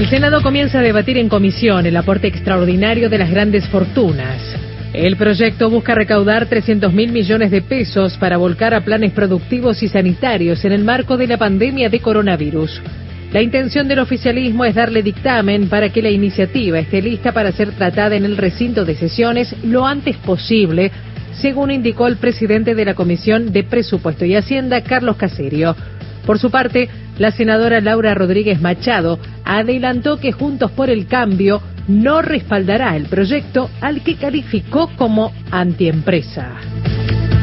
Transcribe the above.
El Senado comienza a debatir en comisión el aporte extraordinario de las grandes fortunas. El proyecto busca recaudar 300 mil millones de pesos para volcar a planes productivos y sanitarios en el marco de la pandemia de coronavirus. La intención del oficialismo es darle dictamen para que la iniciativa esté lista para ser tratada en el recinto de sesiones lo antes posible, según indicó el presidente de la Comisión de Presupuesto y Hacienda, Carlos Caserio. Por su parte, la senadora Laura Rodríguez Machado adelantó que Juntos por el Cambio no respaldará el proyecto al que calificó como antiempresa.